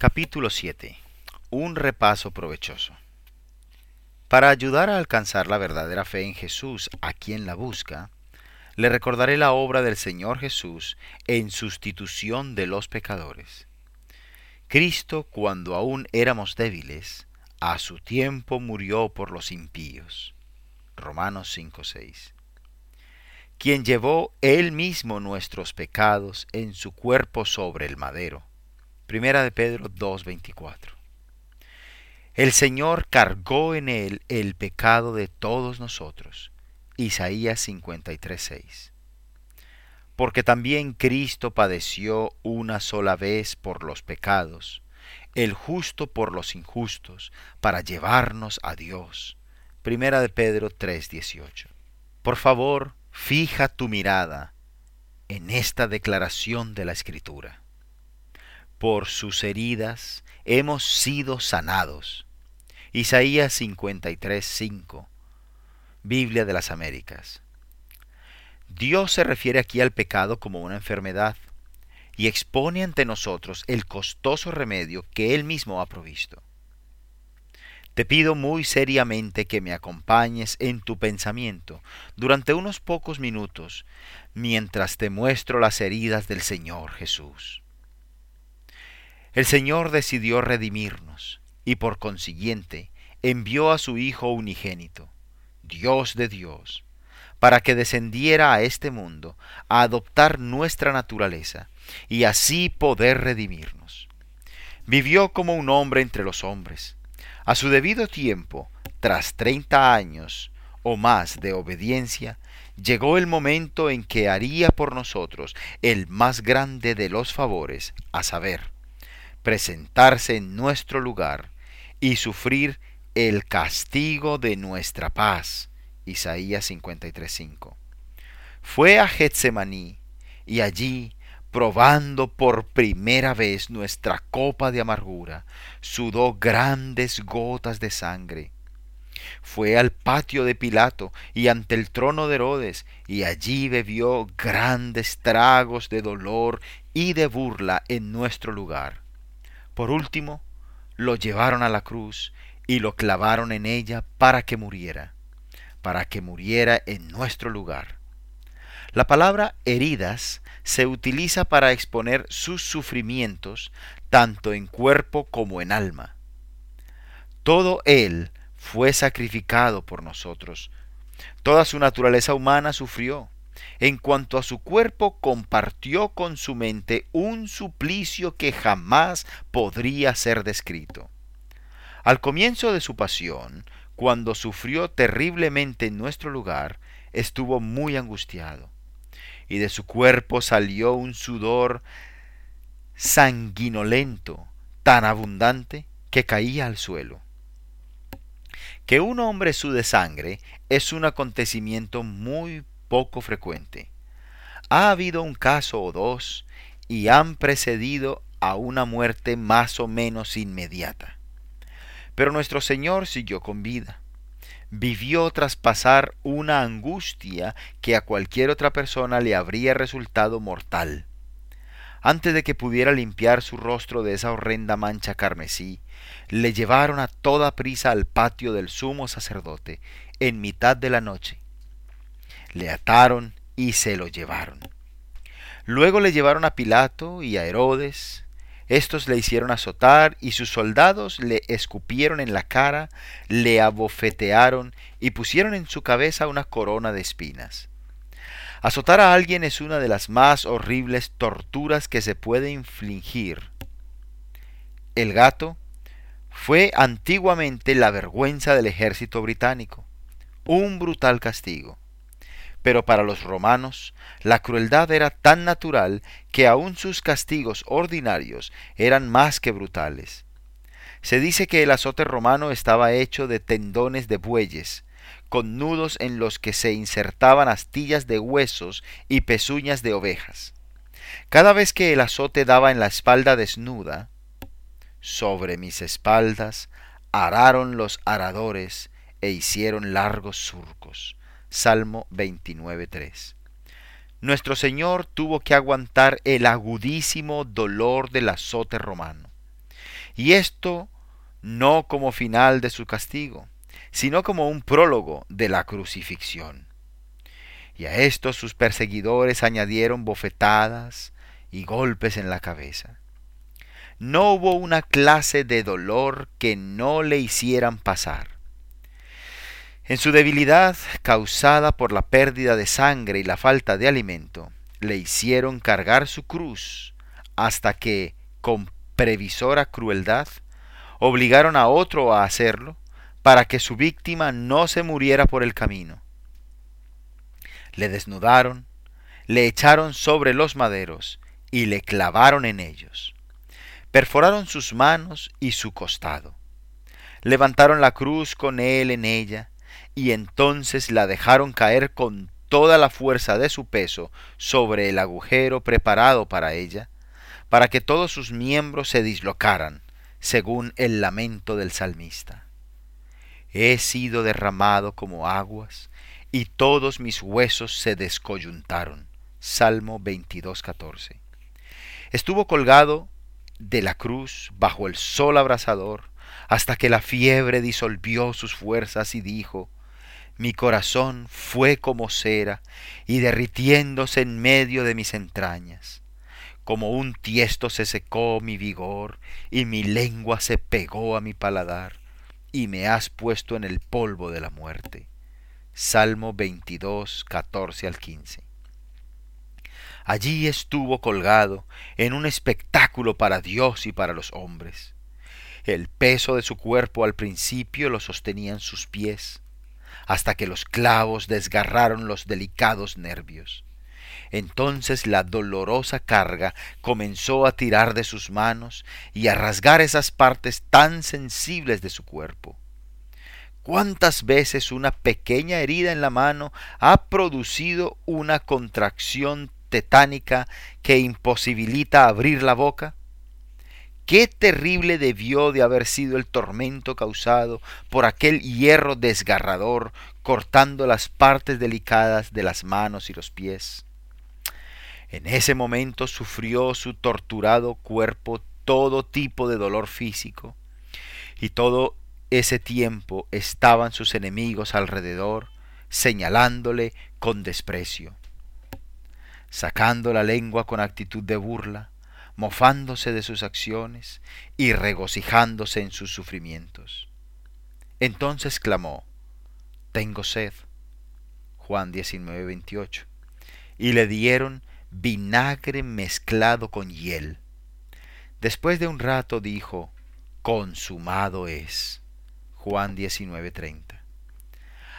Capítulo 7. Un repaso provechoso. Para ayudar a alcanzar la verdadera fe en Jesús a quien la busca, le recordaré la obra del Señor Jesús en sustitución de los pecadores. Cristo, cuando aún éramos débiles, a su tiempo murió por los impíos. Romanos 5:6. Quien llevó él mismo nuestros pecados en su cuerpo sobre el madero. Primera de Pedro 2:24. El Señor cargó en él el pecado de todos nosotros. Isaías 53:6. Porque también Cristo padeció una sola vez por los pecados, el justo por los injustos, para llevarnos a Dios. Primera de Pedro 3:18. Por favor, fija tu mirada en esta declaración de la Escritura por sus heridas hemos sido sanados. Isaías 53:5, Biblia de las Américas. Dios se refiere aquí al pecado como una enfermedad y expone ante nosotros el costoso remedio que Él mismo ha provisto. Te pido muy seriamente que me acompañes en tu pensamiento durante unos pocos minutos mientras te muestro las heridas del Señor Jesús. El Señor decidió redimirnos y por consiguiente envió a su Hijo unigénito, Dios de Dios, para que descendiera a este mundo a adoptar nuestra naturaleza y así poder redimirnos. Vivió como un hombre entre los hombres. A su debido tiempo, tras treinta años o más de obediencia, llegó el momento en que haría por nosotros el más grande de los favores, a saber, presentarse en nuestro lugar y sufrir el castigo de nuestra paz. Isaías 53:5. Fue a Getsemaní y allí, probando por primera vez nuestra copa de amargura, sudó grandes gotas de sangre. Fue al patio de Pilato y ante el trono de Herodes, y allí bebió grandes tragos de dolor y de burla en nuestro lugar por último, lo llevaron a la cruz y lo clavaron en ella para que muriera, para que muriera en nuestro lugar. La palabra heridas se utiliza para exponer sus sufrimientos tanto en cuerpo como en alma. Todo Él fue sacrificado por nosotros. Toda su naturaleza humana sufrió en cuanto a su cuerpo, compartió con su mente un suplicio que jamás podría ser descrito. Al comienzo de su pasión, cuando sufrió terriblemente en nuestro lugar, estuvo muy angustiado, y de su cuerpo salió un sudor sanguinolento, tan abundante que caía al suelo. Que un hombre sude sangre es un acontecimiento muy poco frecuente. Ha habido un caso o dos y han precedido a una muerte más o menos inmediata. Pero nuestro Señor siguió con vida. Vivió tras pasar una angustia que a cualquier otra persona le habría resultado mortal. Antes de que pudiera limpiar su rostro de esa horrenda mancha carmesí, le llevaron a toda prisa al patio del sumo sacerdote en mitad de la noche le ataron y se lo llevaron. Luego le llevaron a Pilato y a Herodes. Estos le hicieron azotar y sus soldados le escupieron en la cara, le abofetearon y pusieron en su cabeza una corona de espinas. Azotar a alguien es una de las más horribles torturas que se puede infligir. El gato fue antiguamente la vergüenza del ejército británico, un brutal castigo. Pero para los romanos la crueldad era tan natural que aun sus castigos ordinarios eran más que brutales. Se dice que el azote romano estaba hecho de tendones de bueyes, con nudos en los que se insertaban astillas de huesos y pezuñas de ovejas. Cada vez que el azote daba en la espalda desnuda, sobre mis espaldas araron los aradores e hicieron largos surcos. Salmo 29.3. Nuestro Señor tuvo que aguantar el agudísimo dolor del azote romano. y esto no como final de su castigo, sino como un prólogo de la crucifixión. Y a esto sus perseguidores añadieron bofetadas y golpes en la cabeza. No hubo una clase de dolor que no le hicieran pasar. En su debilidad causada por la pérdida de sangre y la falta de alimento, le hicieron cargar su cruz hasta que, con previsora crueldad, obligaron a otro a hacerlo para que su víctima no se muriera por el camino. Le desnudaron, le echaron sobre los maderos y le clavaron en ellos. Perforaron sus manos y su costado. Levantaron la cruz con él en ella y entonces la dejaron caer con toda la fuerza de su peso sobre el agujero preparado para ella, para que todos sus miembros se dislocaran, según el lamento del salmista. He sido derramado como aguas, y todos mis huesos se descoyuntaron. Salmo 22.14. Estuvo colgado de la cruz bajo el sol abrasador, hasta que la fiebre disolvió sus fuerzas y dijo, mi corazón fue como cera y derritiéndose en medio de mis entrañas. Como un tiesto se secó mi vigor y mi lengua se pegó a mi paladar y me has puesto en el polvo de la muerte. Salmo 22, 14 al 15. Allí estuvo colgado en un espectáculo para Dios y para los hombres. El peso de su cuerpo al principio lo sostenían sus pies hasta que los clavos desgarraron los delicados nervios. Entonces la dolorosa carga comenzó a tirar de sus manos y a rasgar esas partes tan sensibles de su cuerpo. ¿Cuántas veces una pequeña herida en la mano ha producido una contracción tetánica que imposibilita abrir la boca? Qué terrible debió de haber sido el tormento causado por aquel hierro desgarrador cortando las partes delicadas de las manos y los pies. En ese momento sufrió su torturado cuerpo todo tipo de dolor físico, y todo ese tiempo estaban sus enemigos alrededor, señalándole con desprecio, sacando la lengua con actitud de burla, mofándose de sus acciones y regocijándose en sus sufrimientos. Entonces clamó, Tengo sed. Juan 19, 28. Y le dieron vinagre mezclado con hiel. Después de un rato dijo, Consumado es. Juan 19, 30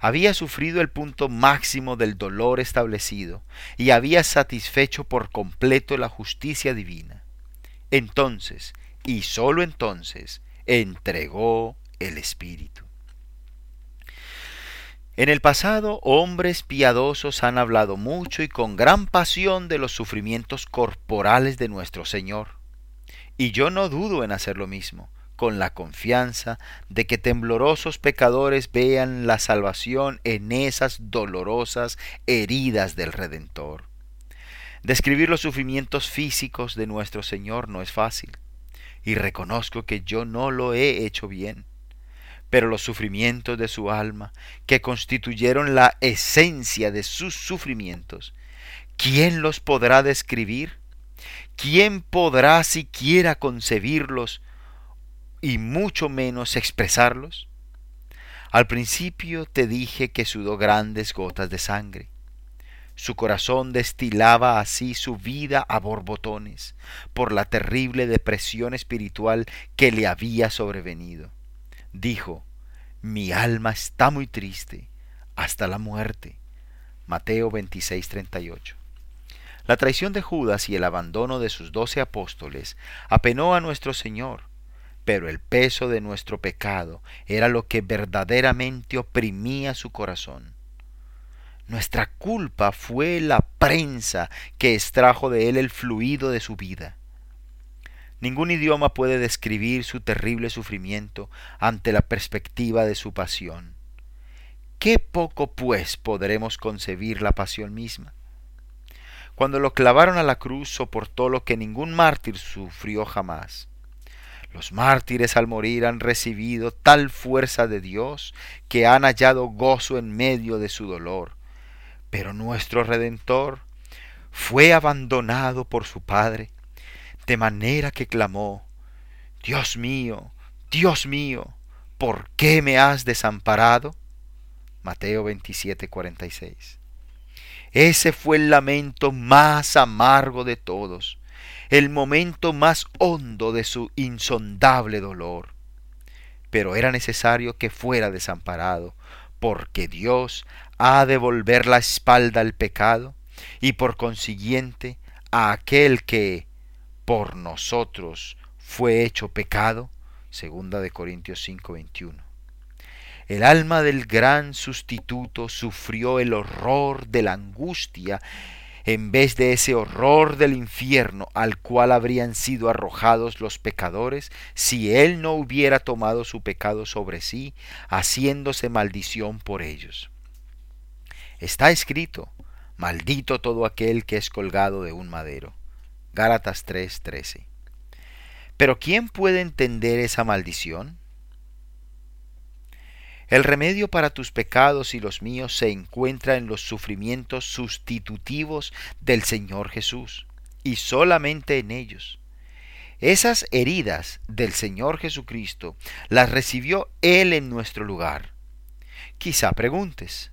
había sufrido el punto máximo del dolor establecido y había satisfecho por completo la justicia divina. Entonces, y sólo entonces, entregó el Espíritu. En el pasado, hombres piadosos han hablado mucho y con gran pasión de los sufrimientos corporales de nuestro Señor. Y yo no dudo en hacer lo mismo, con la confianza de que temblorosos pecadores vean la salvación en esas dolorosas heridas del Redentor. Describir los sufrimientos físicos de nuestro Señor no es fácil, y reconozco que yo no lo he hecho bien. Pero los sufrimientos de su alma, que constituyeron la esencia de sus sufrimientos, ¿quién los podrá describir? ¿Quién podrá siquiera concebirlos y mucho menos expresarlos? Al principio te dije que sudó grandes gotas de sangre. Su corazón destilaba así su vida a borbotones por la terrible depresión espiritual que le había sobrevenido. Dijo, mi alma está muy triste hasta la muerte. Mateo 26:38. La traición de Judas y el abandono de sus doce apóstoles apenó a nuestro Señor pero el peso de nuestro pecado era lo que verdaderamente oprimía su corazón. Nuestra culpa fue la prensa que extrajo de él el fluido de su vida. Ningún idioma puede describir su terrible sufrimiento ante la perspectiva de su pasión. ¿Qué poco, pues, podremos concebir la pasión misma? Cuando lo clavaron a la cruz soportó lo que ningún mártir sufrió jamás Los mártires al morir han recibido tal fuerza de Dios que han hallado gozo en medio de su dolor. Pero nuestro Redentor fue abandonado por su Padre, de manera que clamó, Dios mío, Dios mío, ¿por qué me has desamparado? Mateo 27, 46. Ese fue el lamento más amargo de todos, el momento más hondo de su insondable dolor. Pero era necesario que fuera desamparado, porque Dios ha de volver la espalda al pecado y por consiguiente a aquel que por nosotros fue hecho pecado. Segunda de Corintios 5:21. El alma del gran sustituto sufrió el horror de la angustia en vez de ese horror del infierno al cual habrían sido arrojados los pecadores si él no hubiera tomado su pecado sobre sí, haciéndose maldición por ellos. Está escrito, maldito todo aquel que es colgado de un madero. Gálatas 3:13. Pero ¿quién puede entender esa maldición? El remedio para tus pecados y los míos se encuentra en los sufrimientos sustitutivos del Señor Jesús, y solamente en ellos. Esas heridas del Señor Jesucristo las recibió Él en nuestro lugar. Quizá preguntes,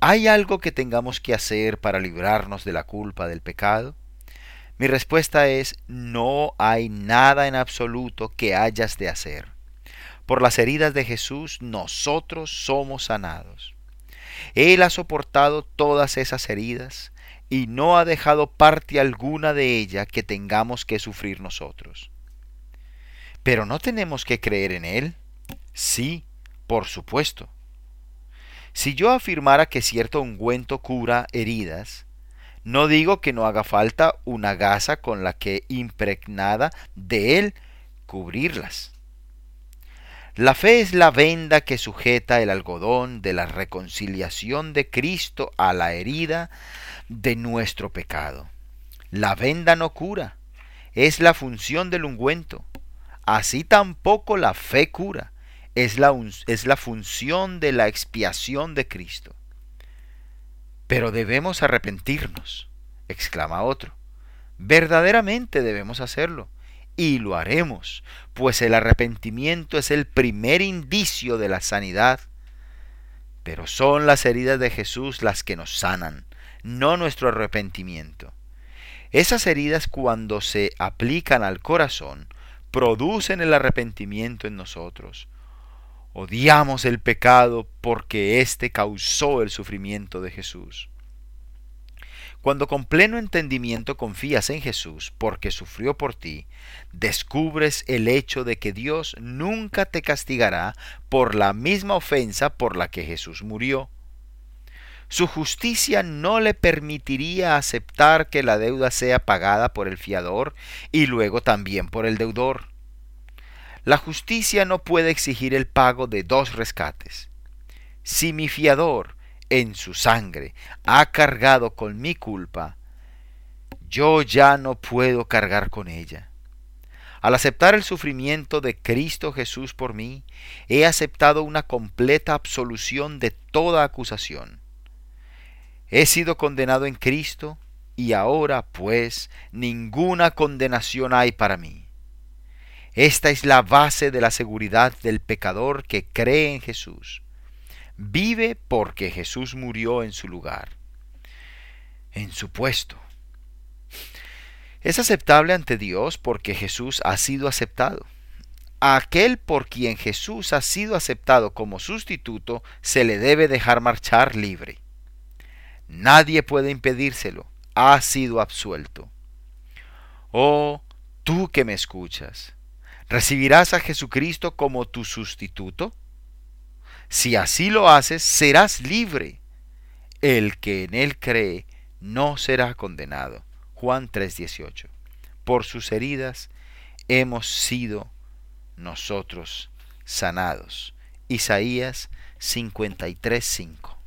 ¿hay algo que tengamos que hacer para librarnos de la culpa del pecado? Mi respuesta es, no hay nada en absoluto que hayas de hacer. Por las heridas de Jesús nosotros somos sanados. Él ha soportado todas esas heridas y no ha dejado parte alguna de ella que tengamos que sufrir nosotros. Pero no tenemos que creer en Él. Sí, por supuesto. Si yo afirmara que cierto ungüento cura heridas, no digo que no haga falta una gasa con la que impregnada de él cubrirlas. La fe es la venda que sujeta el algodón de la reconciliación de Cristo a la herida de nuestro pecado. La venda no cura, es la función del ungüento. Así tampoco la fe cura, es la, es la función de la expiación de Cristo. Pero debemos arrepentirnos, exclama otro. Verdaderamente debemos hacerlo y lo haremos, pues el arrepentimiento es el primer indicio de la sanidad. Pero son las heridas de Jesús las que nos sanan, no nuestro arrepentimiento. Esas heridas cuando se aplican al corazón, producen el arrepentimiento en nosotros. Odiamos el pecado porque éste causó el sufrimiento de Jesús. Cuando con pleno entendimiento confías en Jesús porque sufrió por ti, descubres el hecho de que Dios nunca te castigará por la misma ofensa por la que Jesús murió. Su justicia no le permitiría aceptar que la deuda sea pagada por el fiador y luego también por el deudor. La justicia no puede exigir el pago de dos rescates. Si mi fiador en su sangre ha cargado con mi culpa, yo ya no puedo cargar con ella. Al aceptar el sufrimiento de Cristo Jesús por mí, he aceptado una completa absolución de toda acusación. He sido condenado en Cristo y ahora pues ninguna condenación hay para mí. Esta es la base de la seguridad del pecador que cree en Jesús vive porque Jesús murió en su lugar, en su puesto. Es aceptable ante Dios porque Jesús ha sido aceptado. A aquel por quien Jesús ha sido aceptado como sustituto se le debe dejar marchar libre. Nadie puede impedírselo, ha sido absuelto. Oh, tú que me escuchas, ¿recibirás a Jesucristo como tu sustituto? Si así lo haces, serás libre. El que en él cree no será condenado. Juan 3:18. Por sus heridas hemos sido nosotros sanados. Isaías 53:5.